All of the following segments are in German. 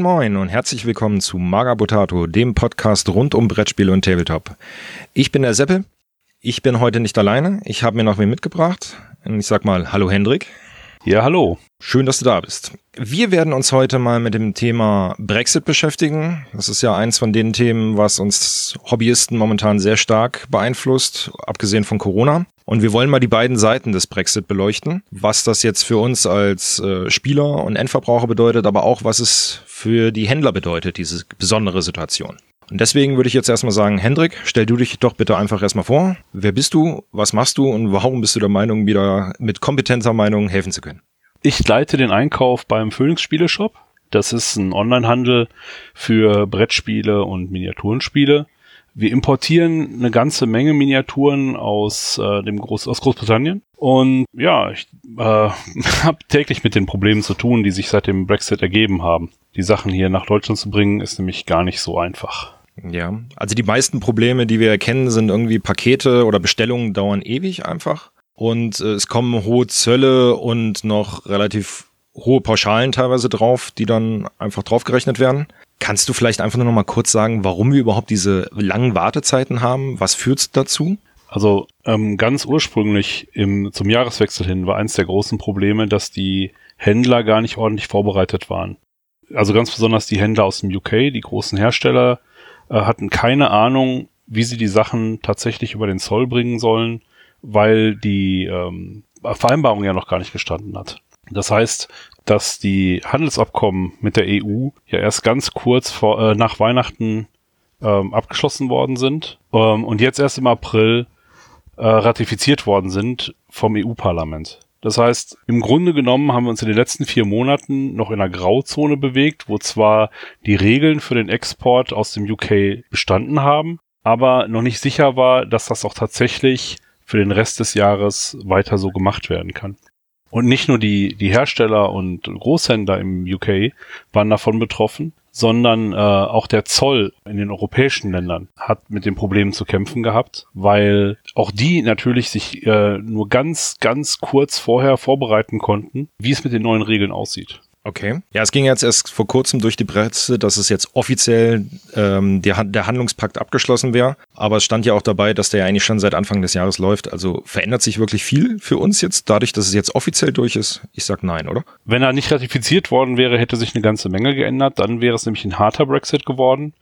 Moin Moin und herzlich willkommen zu Magabotato, dem Podcast rund um Brettspiele und Tabletop. Ich bin der Seppel. Ich bin heute nicht alleine. Ich habe mir noch wen mitgebracht. Ich sag mal Hallo Hendrik. Ja, hallo. Schön, dass du da bist. Wir werden uns heute mal mit dem Thema Brexit beschäftigen. Das ist ja eins von den Themen, was uns Hobbyisten momentan sehr stark beeinflusst, abgesehen von Corona. Und wir wollen mal die beiden Seiten des Brexit beleuchten, was das jetzt für uns als äh, Spieler und Endverbraucher bedeutet, aber auch was es für die Händler bedeutet, diese besondere Situation. Und deswegen würde ich jetzt erstmal sagen, Hendrik, stell du dich doch bitte einfach erstmal vor. Wer bist du? Was machst du? Und warum bist du der Meinung, wieder mit kompetenter Meinung helfen zu können? Ich leite den Einkauf beim Phoenix Spieleshop. Das ist ein Onlinehandel für Brettspiele und Miniaturenspiele. Wir importieren eine ganze Menge Miniaturen aus äh, dem Groß aus Großbritannien und ja, ich äh, habe täglich mit den Problemen zu tun, die sich seit dem Brexit ergeben haben. Die Sachen hier nach Deutschland zu bringen, ist nämlich gar nicht so einfach. Ja, also die meisten Probleme, die wir erkennen, sind irgendwie Pakete oder Bestellungen dauern ewig einfach und äh, es kommen hohe Zölle und noch relativ hohe Pauschalen teilweise drauf, die dann einfach draufgerechnet werden. Kannst du vielleicht einfach nur noch mal kurz sagen, warum wir überhaupt diese langen Wartezeiten haben? Was führt dazu? Also ähm, ganz ursprünglich im, zum Jahreswechsel hin war eins der großen Probleme, dass die Händler gar nicht ordentlich vorbereitet waren. Also ganz besonders die Händler aus dem UK, die großen Hersteller, äh, hatten keine Ahnung, wie sie die Sachen tatsächlich über den Zoll bringen sollen weil die ähm, Vereinbarung ja noch gar nicht gestanden hat. Das heißt, dass die Handelsabkommen mit der EU ja erst ganz kurz vor, äh, nach Weihnachten ähm, abgeschlossen worden sind ähm, und jetzt erst im April äh, ratifiziert worden sind vom EU-Parlament. Das heißt, im Grunde genommen haben wir uns in den letzten vier Monaten noch in einer Grauzone bewegt, wo zwar die Regeln für den Export aus dem UK bestanden haben, aber noch nicht sicher war, dass das auch tatsächlich für den Rest des Jahres weiter so gemacht werden kann. Und nicht nur die, die Hersteller und Großhändler im UK waren davon betroffen, sondern äh, auch der Zoll in den europäischen Ländern hat mit den Problemen zu kämpfen gehabt, weil auch die natürlich sich äh, nur ganz, ganz kurz vorher vorbereiten konnten, wie es mit den neuen Regeln aussieht. Okay. Ja, es ging jetzt erst vor kurzem durch die Presse, dass es jetzt offiziell ähm, der, der Handlungspakt abgeschlossen wäre. Aber es stand ja auch dabei, dass der ja eigentlich schon seit Anfang des Jahres läuft. Also verändert sich wirklich viel für uns jetzt, dadurch, dass es jetzt offiziell durch ist? Ich sag nein, oder? Wenn er nicht ratifiziert worden wäre, hätte sich eine ganze Menge geändert. Dann wäre es nämlich ein harter Brexit geworden.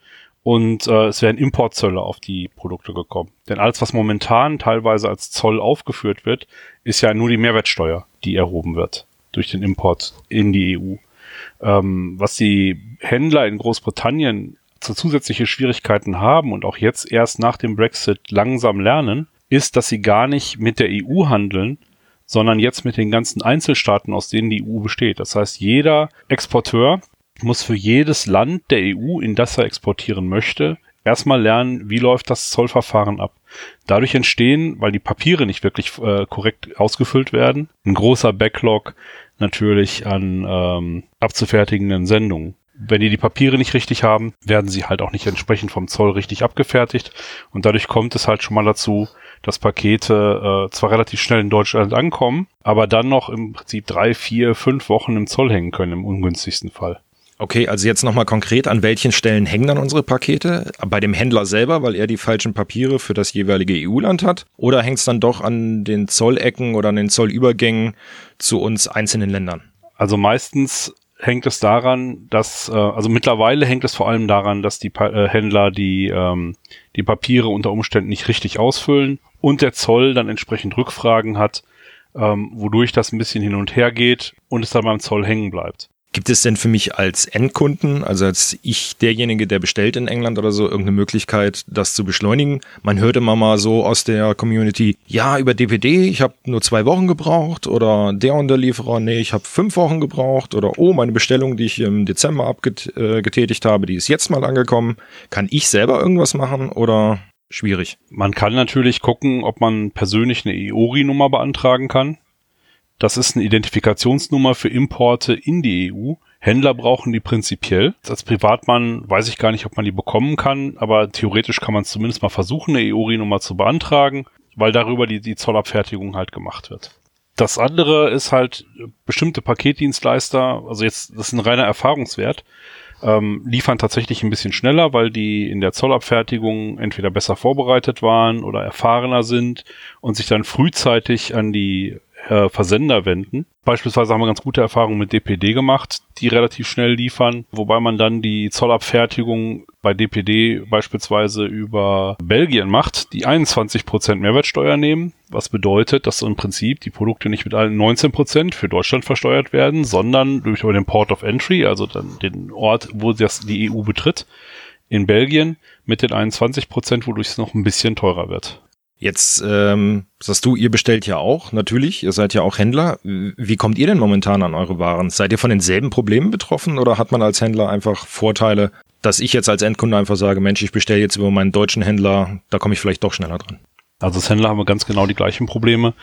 Und äh, es wären Importzölle auf die Produkte gekommen. Denn alles, was momentan teilweise als Zoll aufgeführt wird, ist ja nur die Mehrwertsteuer, die erhoben wird durch den Import in die EU. Ähm, was die Händler in Großbritannien zu zusätzliche Schwierigkeiten haben und auch jetzt erst nach dem Brexit langsam lernen, ist, dass sie gar nicht mit der EU handeln, sondern jetzt mit den ganzen Einzelstaaten, aus denen die EU besteht. Das heißt, jeder Exporteur muss für jedes Land der EU, in das er exportieren möchte, erstmal lernen, wie läuft das Zollverfahren ab. Dadurch entstehen, weil die Papiere nicht wirklich äh, korrekt ausgefüllt werden, ein großer Backlog natürlich an ähm, abzufertigenden Sendungen. Wenn die die Papiere nicht richtig haben, werden sie halt auch nicht entsprechend vom Zoll richtig abgefertigt und dadurch kommt es halt schon mal dazu, dass Pakete äh, zwar relativ schnell in Deutschland ankommen, aber dann noch im Prinzip drei, vier, fünf Wochen im Zoll hängen können im ungünstigsten Fall. Okay, also jetzt nochmal konkret, an welchen Stellen hängen dann unsere Pakete? Bei dem Händler selber, weil er die falschen Papiere für das jeweilige EU-Land hat? Oder hängt es dann doch an den Zollecken oder an den Zollübergängen zu uns einzelnen Ländern? Also meistens hängt es daran, dass, äh, also mittlerweile hängt es vor allem daran, dass die äh, Händler die, ähm, die Papiere unter Umständen nicht richtig ausfüllen und der Zoll dann entsprechend Rückfragen hat, ähm, wodurch das ein bisschen hin und her geht und es dann beim Zoll hängen bleibt. Gibt es denn für mich als Endkunden, also als ich derjenige, der bestellt in England oder so, irgendeine Möglichkeit, das zu beschleunigen? Man hört immer mal so aus der Community, ja, über DPD, ich habe nur zwei Wochen gebraucht oder der Unterlieferer, nee, ich habe fünf Wochen gebraucht oder oh, meine Bestellung, die ich im Dezember abgetätigt äh, habe, die ist jetzt mal angekommen. Kann ich selber irgendwas machen oder schwierig? Man kann natürlich gucken, ob man persönlich eine EORI-Nummer beantragen kann. Das ist eine Identifikationsnummer für Importe in die EU. Händler brauchen die prinzipiell. Als Privatmann weiß ich gar nicht, ob man die bekommen kann, aber theoretisch kann man es zumindest mal versuchen, eine EURI-Nummer zu beantragen, weil darüber die, die Zollabfertigung halt gemacht wird. Das andere ist halt bestimmte Paketdienstleister, also jetzt, das ist ein reiner Erfahrungswert, ähm, liefern tatsächlich ein bisschen schneller, weil die in der Zollabfertigung entweder besser vorbereitet waren oder erfahrener sind und sich dann frühzeitig an die äh, Versender wenden. Beispielsweise haben wir ganz gute Erfahrungen mit DPD gemacht, die relativ schnell liefern, wobei man dann die Zollabfertigung bei DPD beispielsweise über Belgien macht, die 21% Mehrwertsteuer nehmen, was bedeutet, dass im Prinzip die Produkte nicht mit allen 19% für Deutschland versteuert werden, sondern durch den Port of Entry, also dann den Ort, wo das die EU betritt, in Belgien mit den 21%, wodurch es noch ein bisschen teurer wird. Jetzt ähm, sagst du, ihr bestellt ja auch, natürlich, ihr seid ja auch Händler. Wie kommt ihr denn momentan an eure Waren? Seid ihr von denselben Problemen betroffen oder hat man als Händler einfach Vorteile, dass ich jetzt als Endkunde einfach sage, Mensch, ich bestelle jetzt über meinen deutschen Händler, da komme ich vielleicht doch schneller dran? Also als Händler haben wir ganz genau die gleichen Probleme,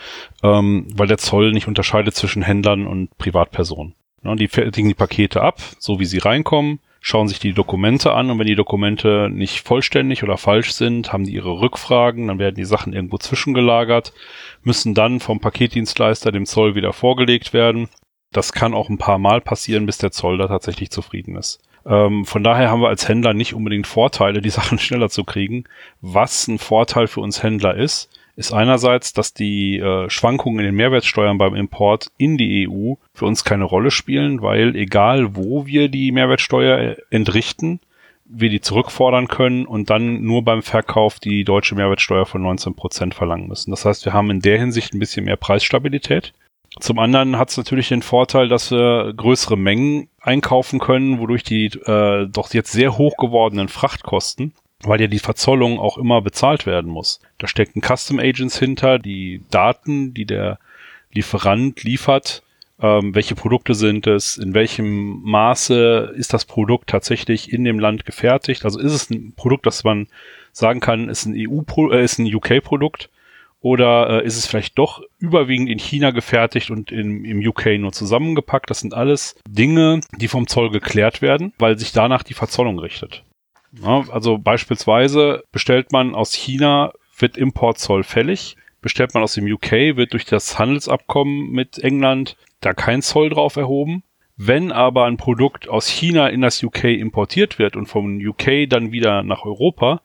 ähm, weil der Zoll nicht unterscheidet zwischen Händlern und Privatpersonen. Ja, die fertigen die Pakete ab, so wie sie reinkommen, schauen sich die Dokumente an und wenn die Dokumente nicht vollständig oder falsch sind, haben die ihre Rückfragen, dann werden die Sachen irgendwo zwischengelagert, müssen dann vom Paketdienstleister dem Zoll wieder vorgelegt werden. Das kann auch ein paar Mal passieren, bis der Zoll da tatsächlich zufrieden ist. Ähm, von daher haben wir als Händler nicht unbedingt Vorteile, die Sachen schneller zu kriegen. Was ein Vorteil für uns Händler ist, ist einerseits, dass die äh, Schwankungen in den Mehrwertsteuern beim Import in die EU für uns keine Rolle spielen, weil egal wo wir die Mehrwertsteuer äh, entrichten, wir die zurückfordern können und dann nur beim Verkauf die deutsche Mehrwertsteuer von 19 Prozent verlangen müssen. Das heißt, wir haben in der Hinsicht ein bisschen mehr Preisstabilität. Zum anderen hat es natürlich den Vorteil, dass wir größere Mengen einkaufen können, wodurch die äh, doch jetzt sehr hoch gewordenen Frachtkosten weil ja die Verzollung auch immer bezahlt werden muss. Da stecken Custom Agents hinter, die Daten, die der Lieferant liefert, ähm, welche Produkte sind es, in welchem Maße ist das Produkt tatsächlich in dem Land gefertigt. Also ist es ein Produkt, das man sagen kann, ist ein EU, äh, ist ein UK-Produkt oder äh, ist es vielleicht doch überwiegend in China gefertigt und in, im UK nur zusammengepackt? Das sind alles Dinge, die vom Zoll geklärt werden, weil sich danach die Verzollung richtet. Also beispielsweise bestellt man aus China, wird Importzoll fällig. Bestellt man aus dem UK, wird durch das Handelsabkommen mit England da kein Zoll drauf erhoben. Wenn aber ein Produkt aus China in das UK importiert wird und vom UK dann wieder nach Europa,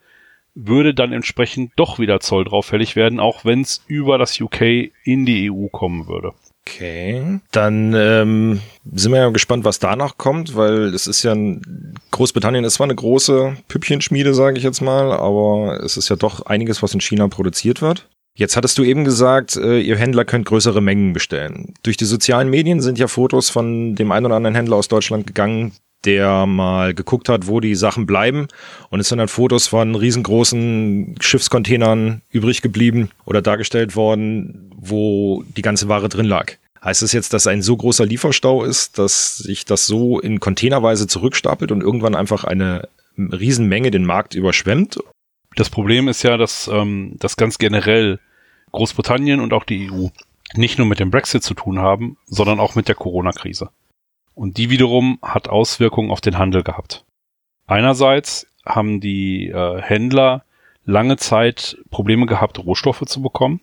würde dann entsprechend doch wieder Zoll drauf fällig werden, auch wenn es über das UK in die EU kommen würde. Okay, dann ähm, sind wir ja gespannt, was danach kommt, weil es ist ja ein, Großbritannien ist zwar eine große Püppchenschmiede, sage ich jetzt mal, aber es ist ja doch einiges, was in China produziert wird. Jetzt hattest du eben gesagt, äh, ihr Händler könnt größere Mengen bestellen. Durch die sozialen Medien sind ja Fotos von dem einen oder anderen Händler aus Deutschland gegangen, der mal geguckt hat, wo die Sachen bleiben. Und es sind dann Fotos von riesengroßen Schiffscontainern übrig geblieben oder dargestellt worden, wo die ganze Ware drin lag. Heißt das jetzt, dass ein so großer Lieferstau ist, dass sich das so in Containerweise zurückstapelt und irgendwann einfach eine Riesenmenge den Markt überschwemmt? Das Problem ist ja, dass ähm, das ganz generell Großbritannien und auch die EU nicht nur mit dem Brexit zu tun haben, sondern auch mit der Corona-Krise. Und die wiederum hat Auswirkungen auf den Handel gehabt. Einerseits haben die äh, Händler lange Zeit Probleme gehabt, Rohstoffe zu bekommen.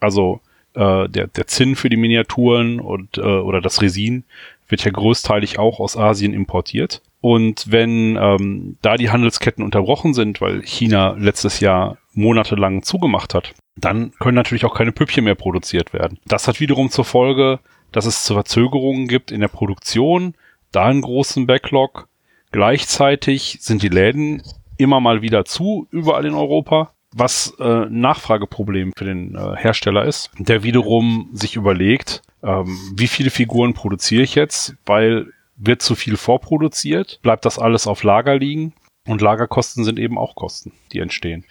Also äh, der, der Zinn für die Miniaturen und äh, oder das Resin wird ja größteilig auch aus Asien importiert. Und wenn ähm, da die Handelsketten unterbrochen sind, weil China letztes Jahr monatelang zugemacht hat, dann können natürlich auch keine Püppchen mehr produziert werden. Das hat wiederum zur Folge, dass es Verzögerungen gibt in der Produktion, da einen großen Backlog. Gleichzeitig sind die Läden immer mal wieder zu, überall in Europa, was äh, Nachfrageproblem für den äh, Hersteller ist, der wiederum sich überlegt, ähm, wie viele Figuren produziere ich jetzt, weil wird zu viel vorproduziert, bleibt das alles auf Lager liegen und Lagerkosten sind eben auch Kosten, die entstehen.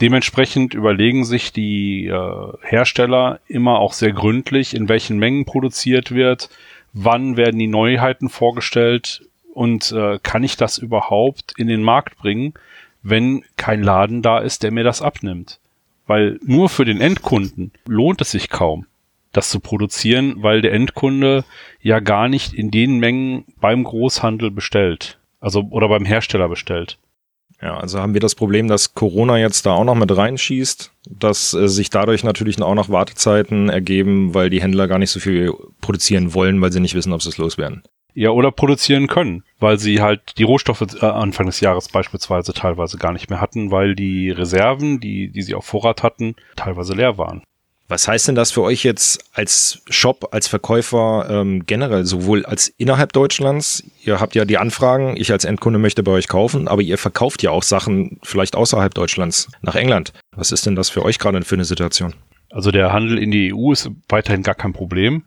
Dementsprechend überlegen sich die äh, Hersteller immer auch sehr gründlich, in welchen Mengen produziert wird, wann werden die Neuheiten vorgestellt und äh, kann ich das überhaupt in den Markt bringen, wenn kein Laden da ist, der mir das abnimmt. Weil nur für den Endkunden lohnt es sich kaum, das zu produzieren, weil der Endkunde ja gar nicht in den Mengen beim Großhandel bestellt. Also oder beim Hersteller bestellt. Ja, also haben wir das Problem, dass Corona jetzt da auch noch mit reinschießt, dass äh, sich dadurch natürlich auch noch Wartezeiten ergeben, weil die Händler gar nicht so viel produzieren wollen, weil sie nicht wissen, ob sie es loswerden. Ja, oder produzieren können. weil sie halt die Rohstoffe äh, Anfang des Jahres beispielsweise teilweise gar nicht mehr hatten, weil die Reserven, die, die sie auf Vorrat hatten, teilweise leer waren. Was heißt denn das für euch jetzt als Shop, als Verkäufer ähm, generell, sowohl als innerhalb Deutschlands? Ihr habt ja die Anfragen, ich als Endkunde möchte bei euch kaufen, aber ihr verkauft ja auch Sachen vielleicht außerhalb Deutschlands nach England. Was ist denn das für euch gerade für eine Situation? Also der Handel in die EU ist weiterhin gar kein Problem,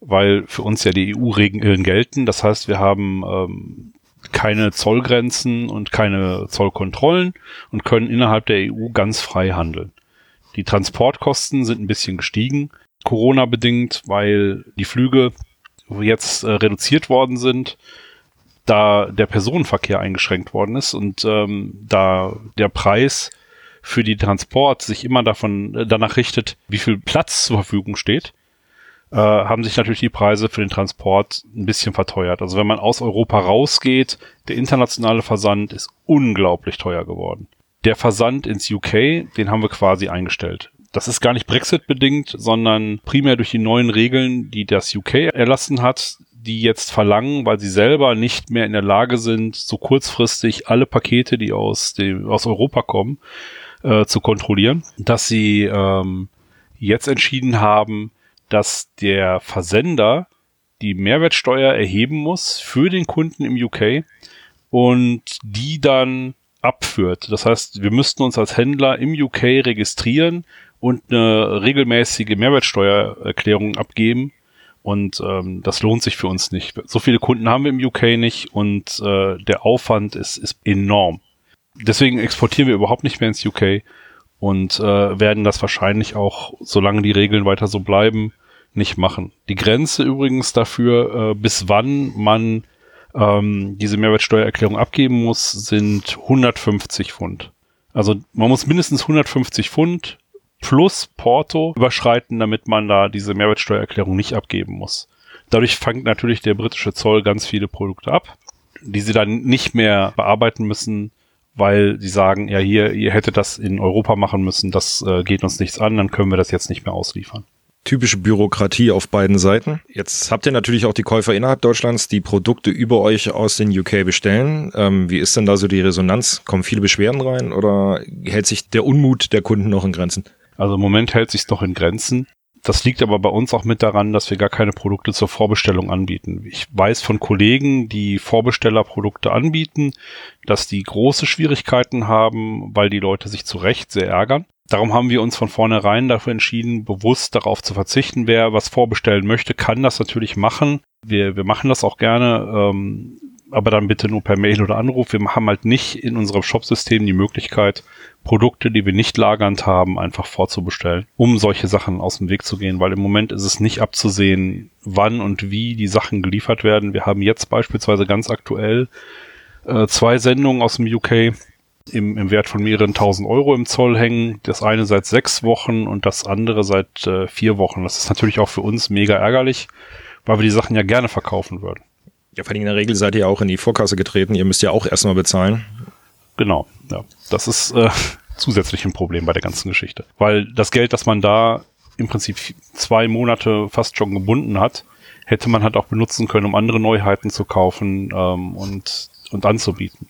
weil für uns ja die EU-Regeln gelten. Das heißt, wir haben ähm, keine Zollgrenzen und keine Zollkontrollen und können innerhalb der EU ganz frei handeln. Die Transportkosten sind ein bisschen gestiegen, Corona bedingt, weil die Flüge jetzt äh, reduziert worden sind, da der Personenverkehr eingeschränkt worden ist und ähm, da der Preis für die Transport sich immer davon äh, danach richtet, wie viel Platz zur Verfügung steht, äh, haben sich natürlich die Preise für den Transport ein bisschen verteuert. Also wenn man aus Europa rausgeht, der internationale Versand ist unglaublich teuer geworden. Der Versand ins UK, den haben wir quasi eingestellt. Das ist gar nicht Brexit-bedingt, sondern primär durch die neuen Regeln, die das UK erlassen hat, die jetzt verlangen, weil sie selber nicht mehr in der Lage sind, so kurzfristig alle Pakete, die aus, dem, aus Europa kommen, äh, zu kontrollieren, dass sie ähm, jetzt entschieden haben, dass der Versender die Mehrwertsteuer erheben muss für den Kunden im UK und die dann abführt. Das heißt, wir müssten uns als Händler im UK registrieren und eine regelmäßige Mehrwertsteuererklärung abgeben. Und ähm, das lohnt sich für uns nicht. So viele Kunden haben wir im UK nicht und äh, der Aufwand ist, ist enorm. Deswegen exportieren wir überhaupt nicht mehr ins UK und äh, werden das wahrscheinlich auch, solange die Regeln weiter so bleiben, nicht machen. Die Grenze übrigens dafür, äh, bis wann man ähm, diese Mehrwertsteuererklärung abgeben muss, sind 150 Pfund. Also man muss mindestens 150 Pfund plus Porto überschreiten, damit man da diese Mehrwertsteuererklärung nicht abgeben muss. Dadurch fängt natürlich der britische Zoll ganz viele Produkte ab, die sie dann nicht mehr bearbeiten müssen, weil sie sagen, ja hier, ihr hättet das in Europa machen müssen, das äh, geht uns nichts an, dann können wir das jetzt nicht mehr ausliefern typische Bürokratie auf beiden Seiten. Jetzt habt ihr natürlich auch die Käufer innerhalb Deutschlands, die Produkte über euch aus den UK bestellen. Ähm, wie ist denn da so die Resonanz? Kommen viele Beschwerden rein oder hält sich der Unmut der Kunden noch in Grenzen? Also im Moment hält sich noch in Grenzen. Das liegt aber bei uns auch mit daran, dass wir gar keine Produkte zur Vorbestellung anbieten. Ich weiß von Kollegen, die Vorbestellerprodukte anbieten, dass die große Schwierigkeiten haben, weil die Leute sich zu Recht sehr ärgern. Darum haben wir uns von vornherein dafür entschieden, bewusst darauf zu verzichten. Wer was vorbestellen möchte, kann das natürlich machen. Wir, wir machen das auch gerne, ähm, aber dann bitte nur per Mail oder Anruf. Wir haben halt nicht in unserem Shopsystem die Möglichkeit, Produkte, die wir nicht lagernd haben, einfach vorzubestellen, um solche Sachen aus dem Weg zu gehen, weil im Moment ist es nicht abzusehen, wann und wie die Sachen geliefert werden. Wir haben jetzt beispielsweise ganz aktuell äh, zwei Sendungen aus dem UK, im, im Wert von mehreren tausend Euro im Zoll hängen. Das eine seit sechs Wochen und das andere seit äh, vier Wochen. Das ist natürlich auch für uns mega ärgerlich, weil wir die Sachen ja gerne verkaufen würden. Ja, vor allem in der Regel seid ihr auch in die Vorkasse getreten. Ihr müsst ja auch erstmal bezahlen. Genau, ja. Das ist äh, zusätzlich ein Problem bei der ganzen Geschichte. Weil das Geld, das man da im Prinzip zwei Monate fast schon gebunden hat, hätte man halt auch benutzen können, um andere Neuheiten zu kaufen ähm, und, und anzubieten.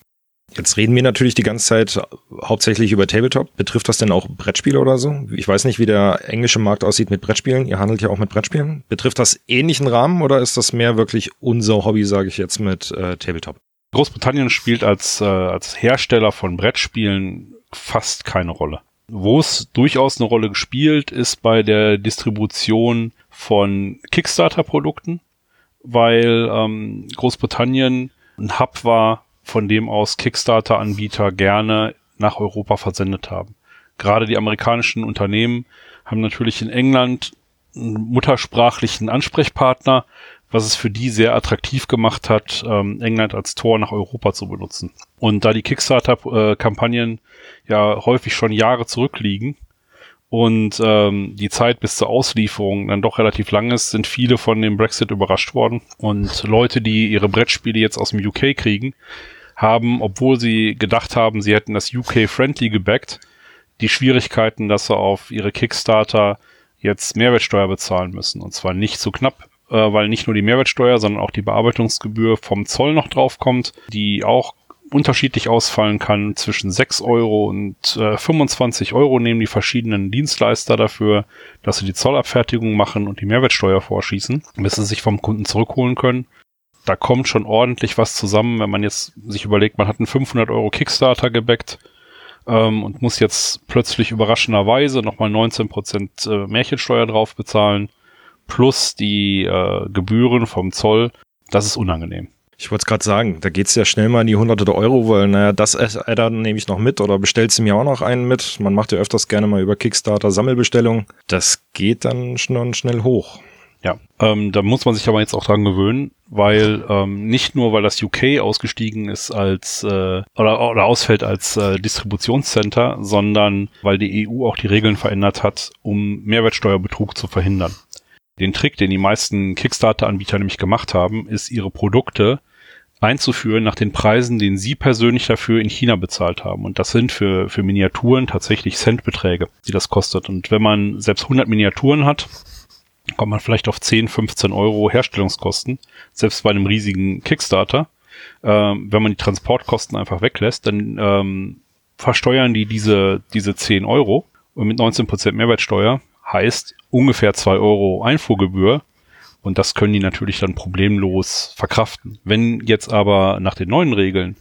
Jetzt reden wir natürlich die ganze Zeit hauptsächlich über Tabletop. Betrifft das denn auch Brettspiele oder so? Ich weiß nicht, wie der englische Markt aussieht mit Brettspielen. Ihr handelt ja auch mit Brettspielen. Betrifft das ähnlichen Rahmen oder ist das mehr wirklich unser Hobby, sage ich jetzt, mit äh, Tabletop? Großbritannien spielt als, äh, als Hersteller von Brettspielen fast keine Rolle. Wo es durchaus eine Rolle gespielt, ist bei der Distribution von Kickstarter-Produkten, weil ähm, Großbritannien ein Hub war von dem aus Kickstarter-Anbieter gerne nach Europa versendet haben. Gerade die amerikanischen Unternehmen haben natürlich in England einen muttersprachlichen Ansprechpartner, was es für die sehr attraktiv gemacht hat, ähm, England als Tor nach Europa zu benutzen. Und da die Kickstarter-Kampagnen ja häufig schon Jahre zurückliegen und ähm, die Zeit bis zur Auslieferung dann doch relativ lang ist, sind viele von dem Brexit überrascht worden. Und Leute, die ihre Brettspiele jetzt aus dem UK kriegen, haben, obwohl sie gedacht haben, sie hätten das UK-Friendly gebackt, die Schwierigkeiten, dass sie auf ihre Kickstarter jetzt Mehrwertsteuer bezahlen müssen. Und zwar nicht so knapp äh, weil nicht nur die Mehrwertsteuer, sondern auch die Bearbeitungsgebühr vom Zoll noch draufkommt, die auch unterschiedlich ausfallen kann. Zwischen 6 Euro und äh, 25 Euro nehmen die verschiedenen Dienstleister dafür, dass sie die Zollabfertigung machen und die Mehrwertsteuer vorschießen, bis sie sich vom Kunden zurückholen können. Da kommt schon ordentlich was zusammen, wenn man jetzt sich überlegt, man hat einen 500 Euro Kickstarter gebackt ähm, und muss jetzt plötzlich überraschenderweise nochmal 19% äh, Märchensteuer drauf bezahlen, plus die äh, Gebühren vom Zoll. Das ist unangenehm. Ich wollte es gerade sagen, da geht's ja schnell mal in die hunderte der Euro, weil naja, das Adder nehme ich noch mit oder bestellst du mir auch noch einen mit. Man macht ja öfters gerne mal über Kickstarter Sammelbestellungen. Das geht dann schon schnell hoch. Ja, ähm, da muss man sich aber jetzt auch dran gewöhnen, weil ähm, nicht nur, weil das UK ausgestiegen ist als äh, oder, oder ausfällt als äh, Distributionscenter, sondern weil die EU auch die Regeln verändert hat, um Mehrwertsteuerbetrug zu verhindern. Den Trick, den die meisten Kickstarter-Anbieter nämlich gemacht haben, ist ihre Produkte einzuführen nach den Preisen, den sie persönlich dafür in China bezahlt haben. Und das sind für, für Miniaturen tatsächlich Centbeträge, die das kostet. Und wenn man selbst 100 Miniaturen hat, kommt man vielleicht auf 10, 15 Euro Herstellungskosten, selbst bei einem riesigen Kickstarter. Ähm, wenn man die Transportkosten einfach weglässt, dann ähm, versteuern die diese, diese 10 Euro und mit 19% Mehrwertsteuer heißt ungefähr 2 Euro Einfuhrgebühr und das können die natürlich dann problemlos verkraften. Wenn jetzt aber nach den neuen Regeln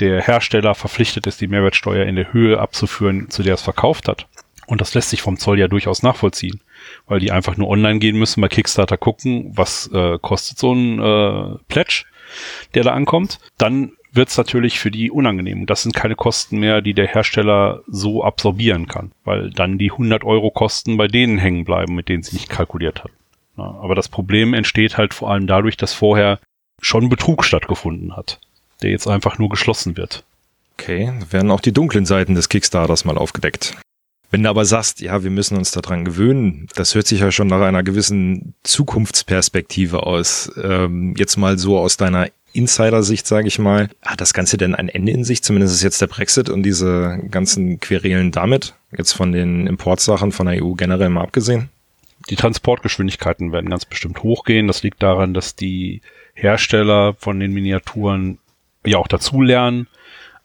der Hersteller verpflichtet ist, die Mehrwertsteuer in der Höhe abzuführen, zu der es verkauft hat, und das lässt sich vom Zoll ja durchaus nachvollziehen, weil die einfach nur online gehen müssen, bei Kickstarter gucken, was äh, kostet so ein äh, Pledge, der da ankommt. Dann wird es natürlich für die unangenehm. Das sind keine Kosten mehr, die der Hersteller so absorbieren kann, weil dann die 100 Euro Kosten bei denen hängen bleiben, mit denen sie nicht kalkuliert hat. Aber das Problem entsteht halt vor allem dadurch, dass vorher schon Betrug stattgefunden hat, der jetzt einfach nur geschlossen wird. Okay, werden auch die dunklen Seiten des Kickstarters mal aufgedeckt. Wenn du aber sagst, ja, wir müssen uns daran gewöhnen, das hört sich ja schon nach einer gewissen Zukunftsperspektive aus. Ähm, jetzt mal so aus deiner Insider-Sicht, sage ich mal. Hat das Ganze denn ein Ende in sich? Zumindest ist jetzt der Brexit und diese ganzen Querelen damit, jetzt von den Importsachen von der EU generell mal abgesehen? Die Transportgeschwindigkeiten werden ganz bestimmt hochgehen. Das liegt daran, dass die Hersteller von den Miniaturen ja auch dazulernen.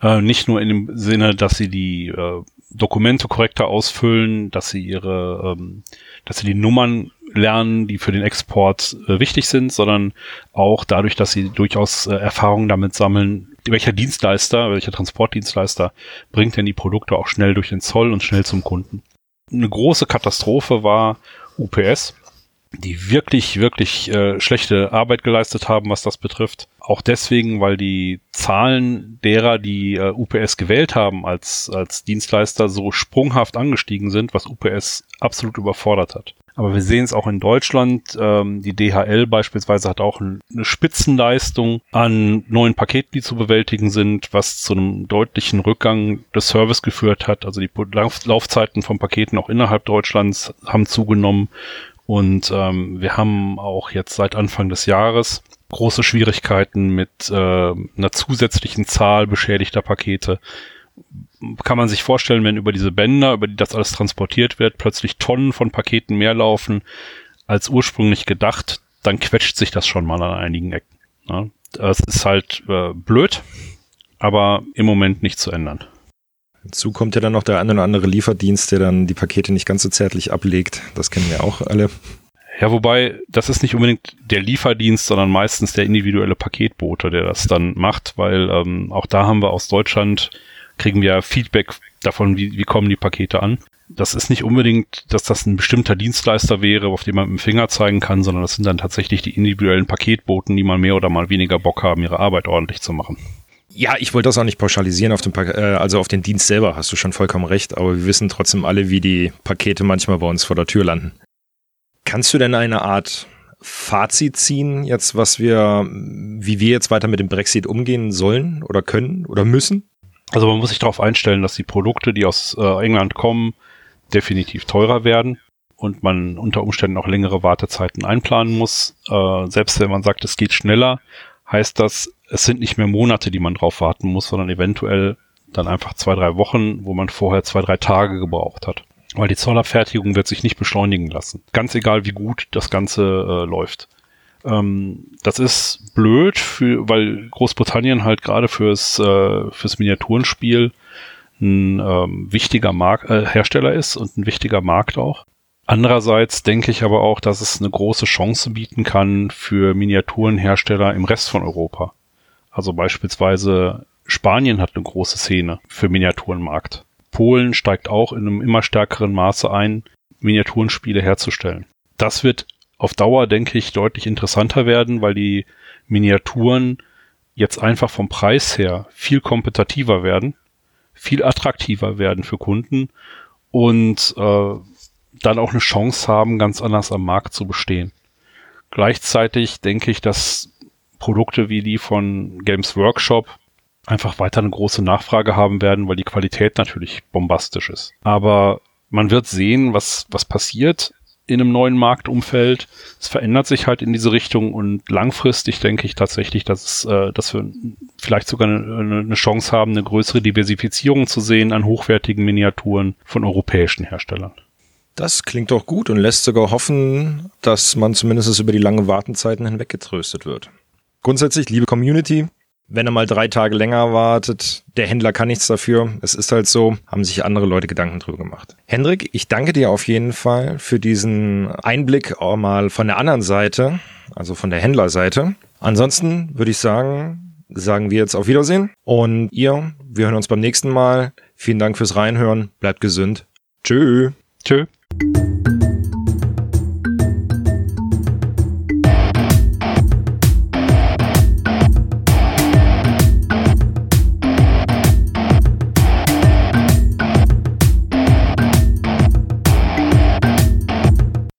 Äh, nicht nur in dem Sinne, dass sie die äh, Dokumente korrekter ausfüllen, dass sie ihre, ähm, dass sie die Nummern lernen, die für den Export äh, wichtig sind, sondern auch dadurch, dass sie durchaus äh, Erfahrungen damit sammeln, welcher Dienstleister, welcher Transportdienstleister bringt denn die Produkte auch schnell durch den Zoll und schnell zum Kunden. Eine große Katastrophe war UPS, die wirklich, wirklich äh, schlechte Arbeit geleistet haben, was das betrifft. Auch deswegen, weil die Zahlen derer, die äh, UPS gewählt haben als, als Dienstleister, so sprunghaft angestiegen sind, was UPS absolut überfordert hat. Aber wir sehen es auch in Deutschland. Ähm, die DHL beispielsweise hat auch eine Spitzenleistung an neuen Paketen, die zu bewältigen sind, was zu einem deutlichen Rückgang des Service geführt hat. Also die Lauf Laufzeiten von Paketen auch innerhalb Deutschlands haben zugenommen und ähm, wir haben auch jetzt seit Anfang des Jahres große Schwierigkeiten mit äh, einer zusätzlichen Zahl beschädigter Pakete. Kann man sich vorstellen, wenn über diese Bänder, über die das alles transportiert wird, plötzlich Tonnen von Paketen mehr laufen als ursprünglich gedacht, dann quetscht sich das schon mal an einigen Ecken. Ne? Das ist halt äh, blöd, aber im Moment nicht zu ändern. Hinzu kommt ja dann noch der eine oder andere Lieferdienst, der dann die Pakete nicht ganz so zärtlich ablegt. Das kennen wir auch alle. Ja, wobei, das ist nicht unbedingt der Lieferdienst, sondern meistens der individuelle Paketbote, der das dann macht, weil ähm, auch da haben wir aus Deutschland, kriegen wir Feedback davon, wie, wie kommen die Pakete an. Das ist nicht unbedingt, dass das ein bestimmter Dienstleister wäre, auf den man mit dem Finger zeigen kann, sondern das sind dann tatsächlich die individuellen Paketboten, die mal mehr oder mal weniger Bock haben, ihre Arbeit ordentlich zu machen. Ja, ich wollte das auch nicht pauschalisieren auf den, pa äh, also auf den Dienst selber, hast du schon vollkommen recht, aber wir wissen trotzdem alle, wie die Pakete manchmal bei uns vor der Tür landen. Kannst du denn eine Art Fazit ziehen, jetzt was wir, wie wir jetzt weiter mit dem Brexit umgehen sollen oder können oder müssen? Also man muss sich darauf einstellen, dass die Produkte, die aus äh, England kommen, definitiv teurer werden und man unter Umständen auch längere Wartezeiten einplanen muss. Äh, selbst wenn man sagt, es geht schneller, heißt das, es sind nicht mehr Monate, die man drauf warten muss, sondern eventuell dann einfach zwei, drei Wochen, wo man vorher zwei, drei Tage gebraucht hat. Weil die Zollabfertigung wird sich nicht beschleunigen lassen. Ganz egal, wie gut das Ganze äh, läuft. Ähm, das ist blöd, für, weil Großbritannien halt gerade fürs, äh, fürs Miniaturenspiel ein ähm, wichtiger Mark äh, Hersteller ist und ein wichtiger Markt auch. Andererseits denke ich aber auch, dass es eine große Chance bieten kann für Miniaturenhersteller im Rest von Europa. Also beispielsweise Spanien hat eine große Szene für Miniaturenmarkt. Polen steigt auch in einem immer stärkeren Maße ein, Miniaturenspiele herzustellen. Das wird auf Dauer, denke ich, deutlich interessanter werden, weil die Miniaturen jetzt einfach vom Preis her viel kompetitiver werden, viel attraktiver werden für Kunden und äh, dann auch eine Chance haben, ganz anders am Markt zu bestehen. Gleichzeitig denke ich, dass Produkte wie die von Games Workshop einfach weiter eine große Nachfrage haben werden, weil die Qualität natürlich bombastisch ist. Aber man wird sehen, was, was passiert in einem neuen Marktumfeld. Es verändert sich halt in diese Richtung und langfristig denke ich tatsächlich, dass, es, äh, dass wir vielleicht sogar eine, eine Chance haben, eine größere Diversifizierung zu sehen an hochwertigen Miniaturen von europäischen Herstellern. Das klingt doch gut und lässt sogar hoffen, dass man zumindest über die langen Wartenzeiten hinweg getröstet wird. Grundsätzlich, liebe Community, wenn er mal drei Tage länger wartet, der Händler kann nichts dafür. Es ist halt so, haben sich andere Leute Gedanken drüber gemacht. Hendrik, ich danke dir auf jeden Fall für diesen Einblick auch mal von der anderen Seite, also von der Händlerseite. Ansonsten würde ich sagen, sagen wir jetzt auf Wiedersehen. Und ihr, wir hören uns beim nächsten Mal. Vielen Dank fürs Reinhören. Bleibt gesund. Tschö. Tschö.